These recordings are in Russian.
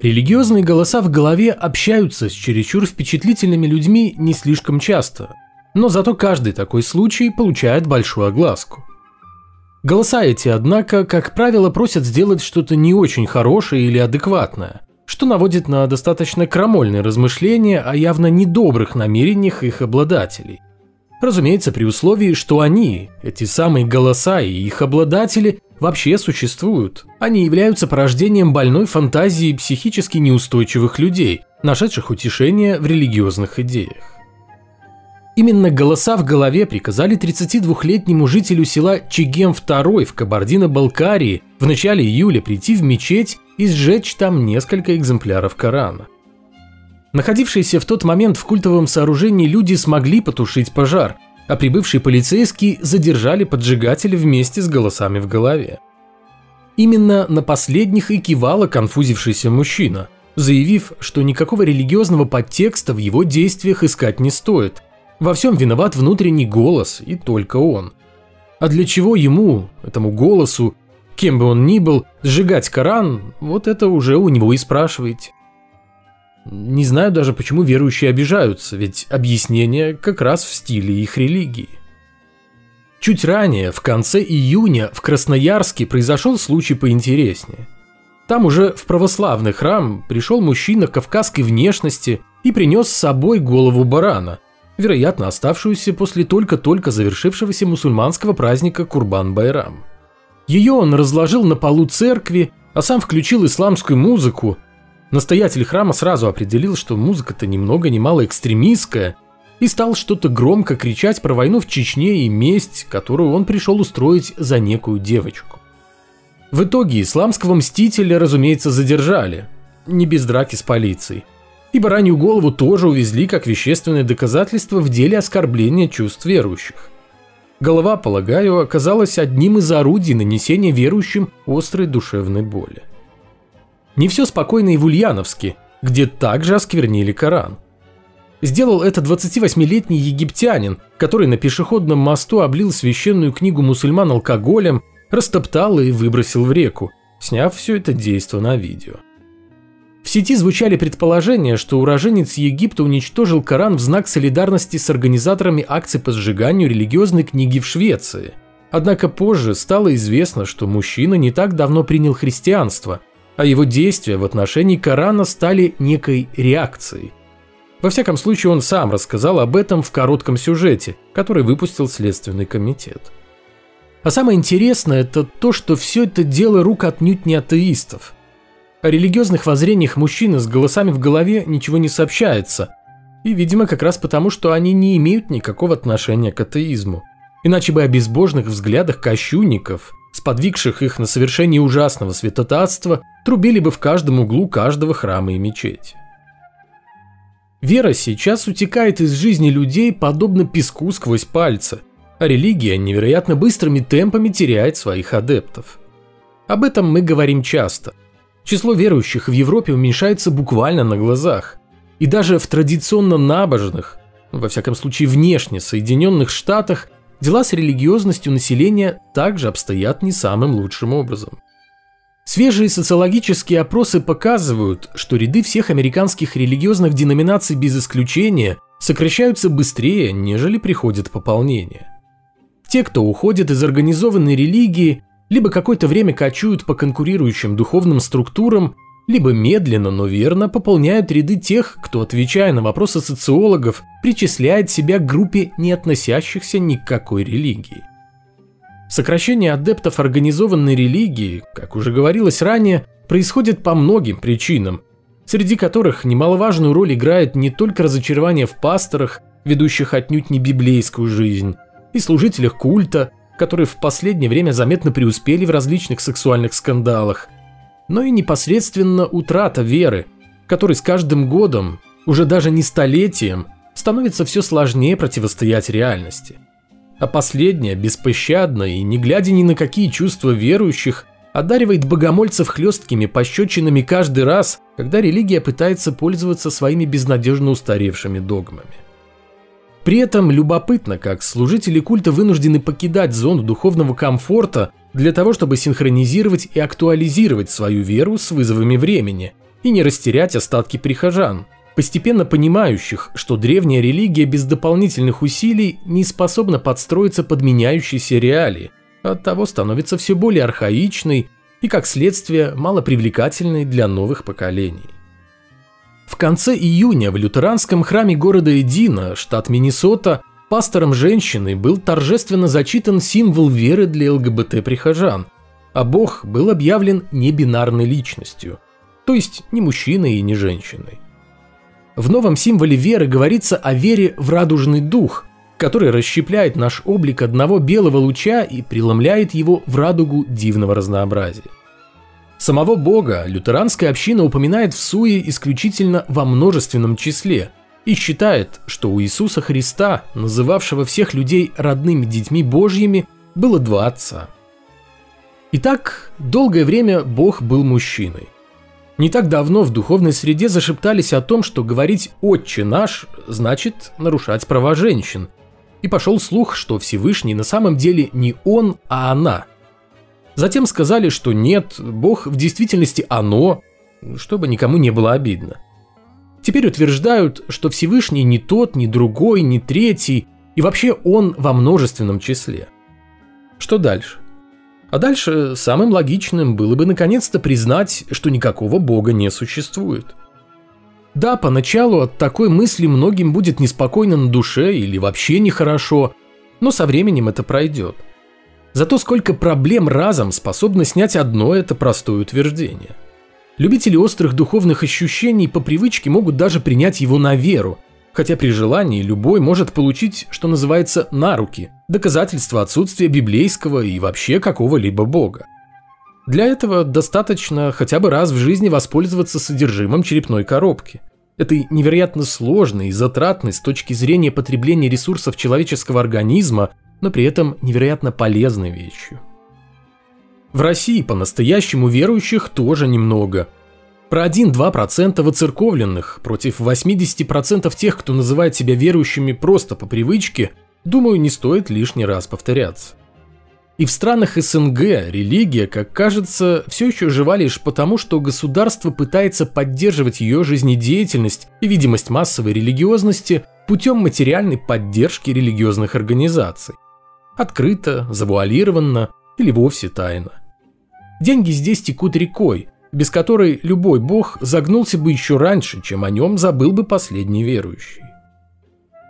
Религиозные голоса в голове общаются с чересчур впечатлительными людьми не слишком часто, но зато каждый такой случай получает большую огласку. Голоса эти, однако, как правило, просят сделать что-то не очень хорошее или адекватное, что наводит на достаточно крамольные размышления о явно недобрых намерениях их обладателей. Разумеется, при условии, что они, эти самые голоса и их обладатели, вообще существуют. Они являются порождением больной фантазии психически неустойчивых людей, нашедших утешение в религиозных идеях. Именно голоса в голове приказали 32-летнему жителю села Чигем II в Кабардино-Балкарии в начале июля прийти в мечеть и сжечь там несколько экземпляров Корана. Находившиеся в тот момент в культовом сооружении люди смогли потушить пожар, а прибывшие полицейские задержали поджигателя вместе с голосами в голове. Именно на последних и кивала конфузившийся мужчина, заявив, что никакого религиозного подтекста в его действиях искать не стоит – во всем виноват внутренний голос, и только он. А для чего ему, этому голосу, кем бы он ни был, сжигать Коран, вот это уже у него и спрашиваете. Не знаю даже, почему верующие обижаются, ведь объяснение как раз в стиле их религии. Чуть ранее, в конце июня, в Красноярске произошел случай поинтереснее. Там уже в православный храм пришел мужчина кавказской внешности и принес с собой голову барана – вероятно оставшуюся после только-только завершившегося мусульманского праздника Курбан-Байрам. Ее он разложил на полу церкви, а сам включил исламскую музыку. Настоятель храма сразу определил, что музыка-то ни много ни мало экстремистская, и стал что-то громко кричать про войну в Чечне и месть, которую он пришел устроить за некую девочку. В итоге исламского мстителя, разумеется, задержали, не без драки с полицией – и баранью голову тоже увезли как вещественное доказательство в деле оскорбления чувств верующих. Голова, полагаю, оказалась одним из орудий нанесения верующим острой душевной боли. Не все спокойно и в Ульяновске, где также осквернили Коран. Сделал это 28-летний египтянин, который на пешеходном мосту облил священную книгу мусульман алкоголем, растоптал и выбросил в реку, сняв все это действо на видео. В сети звучали предположения, что уроженец Египта уничтожил Коран в знак солидарности с организаторами акций по сжиганию религиозной книги в Швеции. Однако позже стало известно, что мужчина не так давно принял христианство, а его действия в отношении Корана стали некой реакцией. Во всяком случае, он сам рассказал об этом в коротком сюжете, который выпустил Следственный комитет. А самое интересное – это то, что все это дело рук отнюдь не атеистов – о религиозных воззрениях мужчины с голосами в голове ничего не сообщается. И, видимо, как раз потому, что они не имеют никакого отношения к атеизму. Иначе бы о безбожных взглядах кощунников, сподвигших их на совершение ужасного святотатства, трубили бы в каждом углу каждого храма и мечети. Вера сейчас утекает из жизни людей подобно песку сквозь пальцы, а религия невероятно быстрыми темпами теряет своих адептов. Об этом мы говорим часто – Число верующих в Европе уменьшается буквально на глазах. И даже в традиционно набожных, во всяком случае внешне Соединенных Штатах, дела с религиозностью населения также обстоят не самым лучшим образом. Свежие социологические опросы показывают, что ряды всех американских религиозных деноминаций без исключения сокращаются быстрее, нежели приходит пополнение. Те, кто уходит из организованной религии, либо какое-то время кочуют по конкурирующим духовным структурам, либо медленно, но верно пополняют ряды тех, кто, отвечая на вопросы социологов, причисляет себя к группе не относящихся ни к какой религии. Сокращение адептов организованной религии, как уже говорилось ранее, происходит по многим причинам, среди которых немаловажную роль играет не только разочарование в пасторах, ведущих отнюдь не библейскую жизнь, и служителях культа, которые в последнее время заметно преуспели в различных сексуальных скандалах, но и непосредственно утрата веры, которой с каждым годом, уже даже не столетием, становится все сложнее противостоять реальности. А последняя, беспощадно и не глядя ни на какие чувства верующих, одаривает богомольцев хлесткими пощечинами каждый раз, когда религия пытается пользоваться своими безнадежно устаревшими догмами. При этом любопытно, как служители культа вынуждены покидать зону духовного комфорта для того, чтобы синхронизировать и актуализировать свою веру с вызовами времени, и не растерять остатки прихожан, постепенно понимающих, что древняя религия без дополнительных усилий не способна подстроиться под меняющиеся реалии, а оттого становится все более архаичной и, как следствие, малопривлекательной для новых поколений. В конце июня в лютеранском храме города Эдина, штат Миннесота, пастором женщины был торжественно зачитан символ веры для ЛГБТ-прихожан, а Бог был объявлен небинарной личностью, то есть не мужчиной и не женщиной. В новом символе веры говорится о вере в радужный дух, который расщепляет наш облик одного белого луча и преломляет его в радугу дивного разнообразия. Самого Бога лютеранская община упоминает в суе исключительно во множественном числе и считает, что у Иисуса Христа, называвшего всех людей родными детьми Божьими, было два отца. Итак, долгое время Бог был мужчиной. Не так давно в духовной среде зашептались о том, что говорить «Отче наш» значит нарушать права женщин. И пошел слух, что Всевышний на самом деле не он, а она – Затем сказали, что нет, Бог в действительности оно, чтобы никому не было обидно. Теперь утверждают, что Всевышний не тот, ни другой, ни третий, и вообще он во множественном числе. Что дальше? А дальше самым логичным было бы наконец-то признать, что никакого бога не существует. Да, поначалу от такой мысли многим будет неспокойно на душе или вообще нехорошо, но со временем это пройдет. Зато сколько проблем разом способно снять одно это простое утверждение. Любители острых духовных ощущений по привычке могут даже принять его на веру, хотя при желании любой может получить, что называется, на руки, доказательство отсутствия библейского и вообще какого-либо бога. Для этого достаточно хотя бы раз в жизни воспользоваться содержимым черепной коробки. Этой невероятно сложной и затратной с точки зрения потребления ресурсов человеческого организма но при этом невероятно полезной вещью. В России по-настоящему верующих тоже немного. Про 1-2% воцерковленных против 80% тех, кто называет себя верующими просто по привычке, думаю, не стоит лишний раз повторяться. И в странах СНГ религия, как кажется, все еще жива лишь потому, что государство пытается поддерживать ее жизнедеятельность и видимость массовой религиозности путем материальной поддержки религиозных организаций. Открыто, завуалированно или вовсе тайно. Деньги здесь текут рекой, без которой любой бог загнулся бы еще раньше, чем о нем забыл бы последний верующий.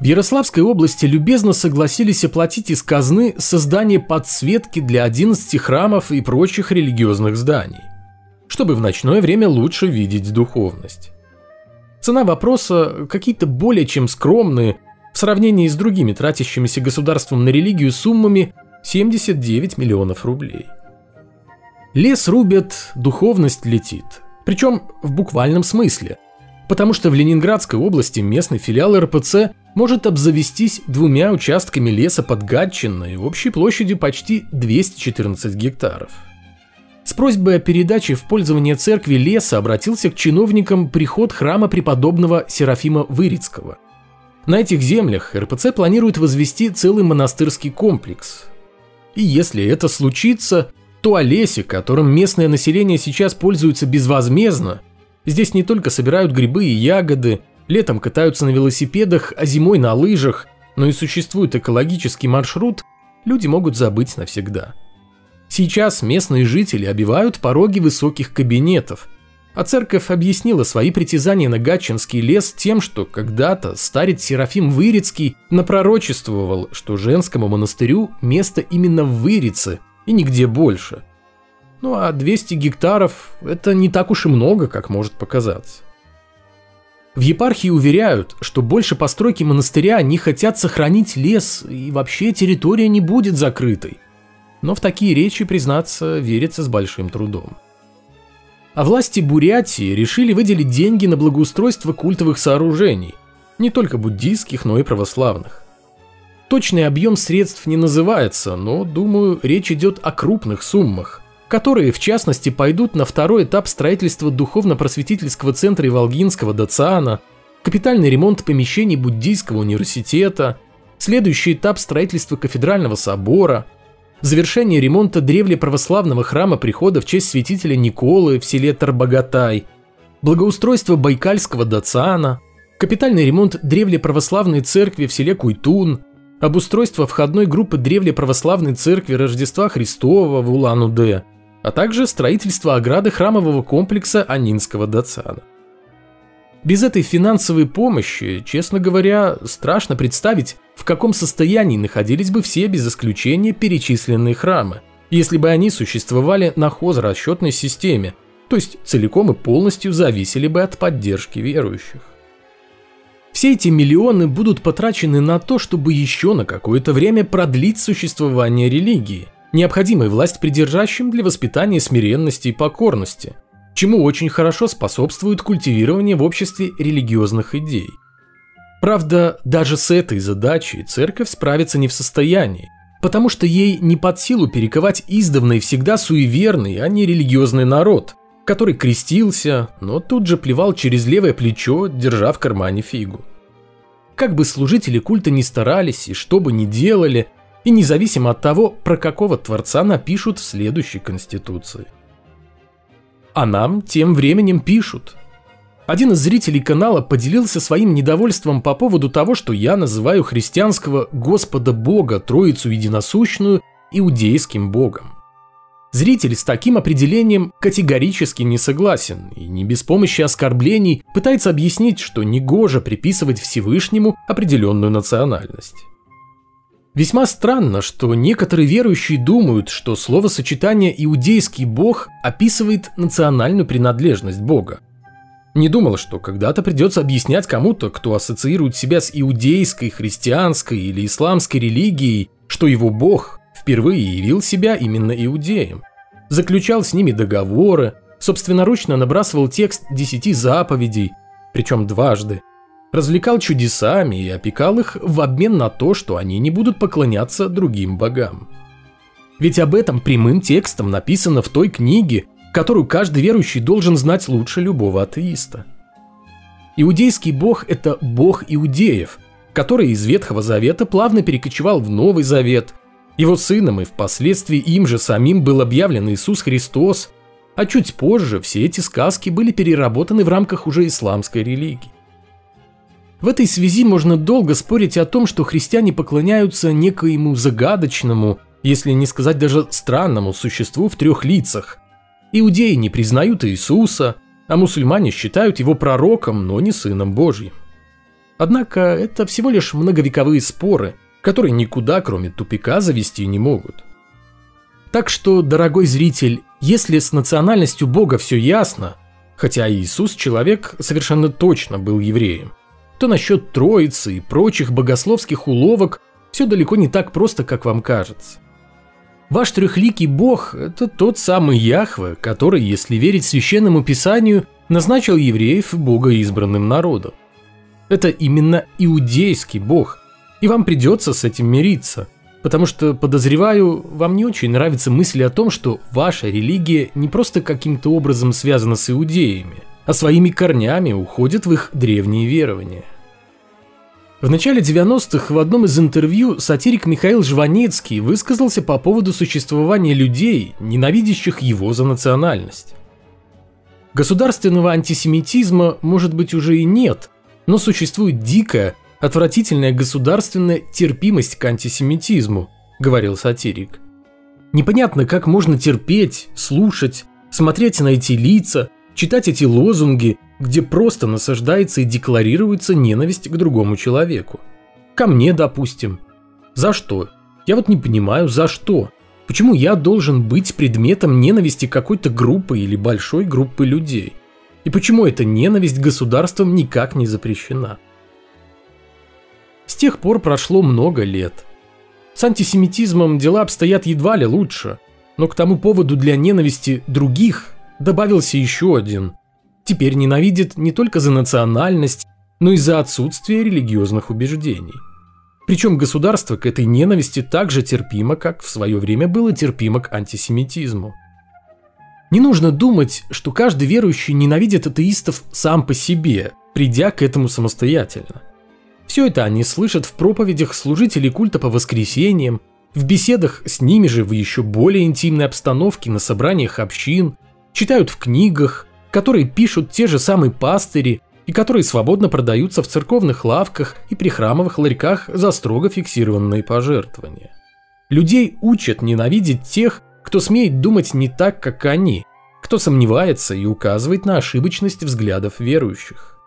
В Ярославской области любезно согласились оплатить из казны создание подсветки для 11 храмов и прочих религиозных зданий, чтобы в ночное время лучше видеть духовность. Цена вопроса какие-то более чем скромные в сравнении с другими тратящимися государством на религию суммами 79 миллионов рублей. Лес рубят, духовность летит. Причем в буквальном смысле. Потому что в Ленинградской области местный филиал РПЦ может обзавестись двумя участками леса под Гатчиной общей площадью почти 214 гектаров. С просьбой о передаче в пользование церкви леса обратился к чиновникам приход храма преподобного Серафима Вырицкого. На этих землях РПЦ планирует возвести целый монастырский комплекс. И если это случится, то о лесе, которым местное население сейчас пользуется безвозмездно, здесь не только собирают грибы и ягоды, летом катаются на велосипедах, а зимой на лыжах, но и существует экологический маршрут, люди могут забыть навсегда. Сейчас местные жители обивают пороги высоких кабинетов – а церковь объяснила свои притязания на Гатчинский лес тем, что когда-то старец Серафим Вырицкий напророчествовал, что женскому монастырю место именно в Вырице и нигде больше. Ну а 200 гектаров – это не так уж и много, как может показаться. В епархии уверяют, что больше постройки монастыря они хотят сохранить лес, и вообще территория не будет закрытой. Но в такие речи, признаться, верится с большим трудом. А власти Бурятии решили выделить деньги на благоустройство культовых сооружений, не только буддийских, но и православных. Точный объем средств не называется, но, думаю, речь идет о крупных суммах, которые, в частности, пойдут на второй этап строительства духовно-просветительского центра Иволгинского Дациана, капитальный ремонт помещений Буддийского университета, следующий этап строительства кафедрального собора – завершение ремонта древле православного храма прихода в честь святителя Николы в селе Тарбагатай, благоустройство Байкальского Дацана, капитальный ремонт древлеправославной церкви в селе Куйтун, обустройство входной группы древлеправославной церкви Рождества Христова в Улан-Удэ, а также строительство ограды храмового комплекса Анинского Дацана. Без этой финансовой помощи, честно говоря, страшно представить, в каком состоянии находились бы все без исключения перечисленные храмы, если бы они существовали на хозрасчетной системе, то есть целиком и полностью зависели бы от поддержки верующих. Все эти миллионы будут потрачены на то, чтобы еще на какое-то время продлить существование религии, необходимой власть придержащим для воспитания смиренности и покорности, чему очень хорошо способствует культивирование в обществе религиозных идей. Правда, даже с этой задачей церковь справиться не в состоянии, потому что ей не под силу перековать издавна и всегда суеверный, а не религиозный народ, который крестился, но тут же плевал через левое плечо, держа в кармане фигу. Как бы служители культа ни старались и что бы ни делали, и независимо от того, про какого творца напишут в следующей конституции – а нам тем временем пишут. Один из зрителей канала поделился своим недовольством по поводу того, что я называю христианского Господа Бога, Троицу Единосущную, иудейским Богом. Зритель с таким определением категорически не согласен и не без помощи оскорблений пытается объяснить, что негоже приписывать Всевышнему определенную национальность. Весьма странно, что некоторые верующие думают, что словосочетание «иудейский бог» описывает национальную принадлежность бога. Не думал, что когда-то придется объяснять кому-то, кто ассоциирует себя с иудейской, христианской или исламской религией, что его бог впервые явил себя именно иудеям. Заключал с ними договоры, собственноручно набрасывал текст десяти заповедей, причем дважды – развлекал чудесами и опекал их в обмен на то, что они не будут поклоняться другим богам. Ведь об этом прямым текстом написано в той книге, которую каждый верующий должен знать лучше любого атеиста. Иудейский бог – это бог иудеев, который из Ветхого Завета плавно перекочевал в Новый Завет. Его сыном и впоследствии им же самим был объявлен Иисус Христос, а чуть позже все эти сказки были переработаны в рамках уже исламской религии. В этой связи можно долго спорить о том, что христиане поклоняются некоему загадочному, если не сказать даже странному существу в трех лицах. Иудеи не признают Иисуса, а мусульмане считают его пророком, но не сыном Божьим. Однако это всего лишь многовековые споры, которые никуда, кроме тупика, завести не могут. Так что, дорогой зритель, если с национальностью Бога все ясно, хотя Иисус человек совершенно точно был евреем – то насчет троицы и прочих богословских уловок все далеко не так просто, как вам кажется. Ваш трехликий бог – это тот самый Яхве, который, если верить священному писанию, назначил евреев богоизбранным народом. Это именно иудейский бог, и вам придется с этим мириться, потому что, подозреваю, вам не очень нравится мысль о том, что ваша религия не просто каким-то образом связана с иудеями, а своими корнями уходит в их древние верования. В начале 90-х в одном из интервью сатирик Михаил Жванецкий высказался по поводу существования людей, ненавидящих его за национальность. Государственного антисемитизма, может быть, уже и нет, но существует дикая, отвратительная государственная терпимость к антисемитизму, говорил сатирик. Непонятно, как можно терпеть, слушать, смотреть на эти лица, читать эти лозунги где просто насаждается и декларируется ненависть к другому человеку. Ко мне, допустим. За что? Я вот не понимаю, за что? Почему я должен быть предметом ненависти какой-то группы или большой группы людей? И почему эта ненависть государством никак не запрещена? С тех пор прошло много лет. С антисемитизмом дела обстоят едва ли лучше, но к тому поводу для ненависти других добавился еще один – теперь ненавидит не только за национальность, но и за отсутствие религиозных убеждений. Причем государство к этой ненависти так же терпимо, как в свое время было терпимо к антисемитизму. Не нужно думать, что каждый верующий ненавидит атеистов сам по себе, придя к этому самостоятельно. Все это они слышат в проповедях служителей культа по воскресеньям, в беседах с ними же в еще более интимной обстановке на собраниях общин, читают в книгах, которые пишут те же самые пастыри и которые свободно продаются в церковных лавках и при храмовых ларьках за строго фиксированные пожертвования. Людей учат ненавидеть тех, кто смеет думать не так, как они, кто сомневается и указывает на ошибочность взглядов верующих.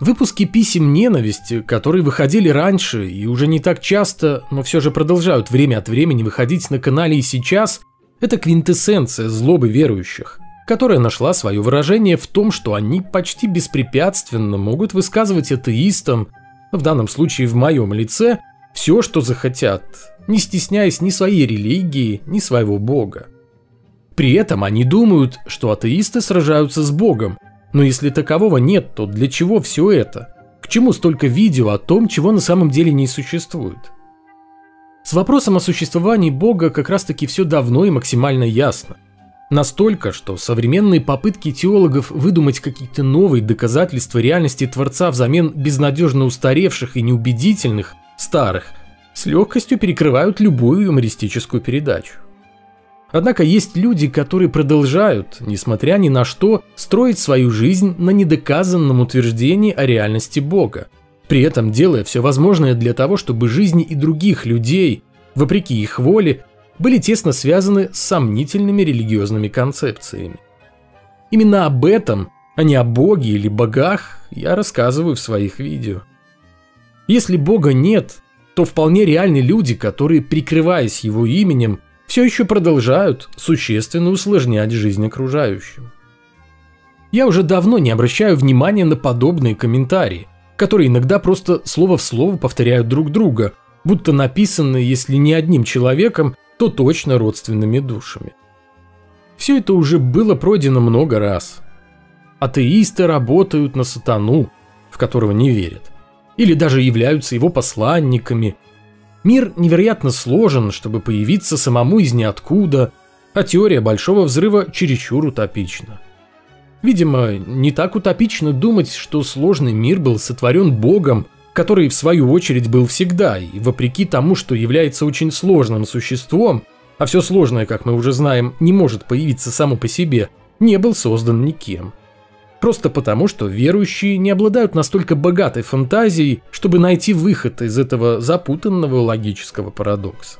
Выпуски писем ненависти, которые выходили раньше и уже не так часто, но все же продолжают время от времени выходить на канале и сейчас, это квинтэссенция злобы верующих, которая нашла свое выражение в том, что они почти беспрепятственно могут высказывать атеистам, в данном случае в моем лице, все, что захотят, не стесняясь ни своей религии, ни своего бога. При этом они думают, что атеисты сражаются с богом, но если такового нет, то для чего все это? К чему столько видео о том, чего на самом деле не существует? С вопросом о существовании Бога как раз таки все давно и максимально ясно. Настолько, что современные попытки теологов выдумать какие-то новые доказательства реальности Творца взамен безнадежно устаревших и неубедительных, старых, с легкостью перекрывают любую юмористическую передачу. Однако есть люди, которые продолжают, несмотря ни на что, строить свою жизнь на недоказанном утверждении о реальности Бога, при этом делая все возможное для того, чтобы жизни и других людей, вопреки их воле, были тесно связаны с сомнительными религиозными концепциями. Именно об этом, а не о Боге или богах, я рассказываю в своих видео. Если Бога нет, то вполне реальны люди, которые, прикрываясь его именем, все еще продолжают существенно усложнять жизнь окружающим. Я уже давно не обращаю внимания на подобные комментарии, которые иногда просто слово в слово повторяют друг друга, будто написанные, если не одним человеком, то точно родственными душами. Все это уже было пройдено много раз. Атеисты работают на сатану, в которого не верят, или даже являются его посланниками – Мир невероятно сложен, чтобы появиться самому из ниоткуда, а теория Большого Взрыва чересчур утопична. Видимо, не так утопично думать, что сложный мир был сотворен Богом, который в свою очередь был всегда, и вопреки тому, что является очень сложным существом, а все сложное, как мы уже знаем, не может появиться само по себе, не был создан никем. Просто потому, что верующие не обладают настолько богатой фантазией, чтобы найти выход из этого запутанного логического парадокса.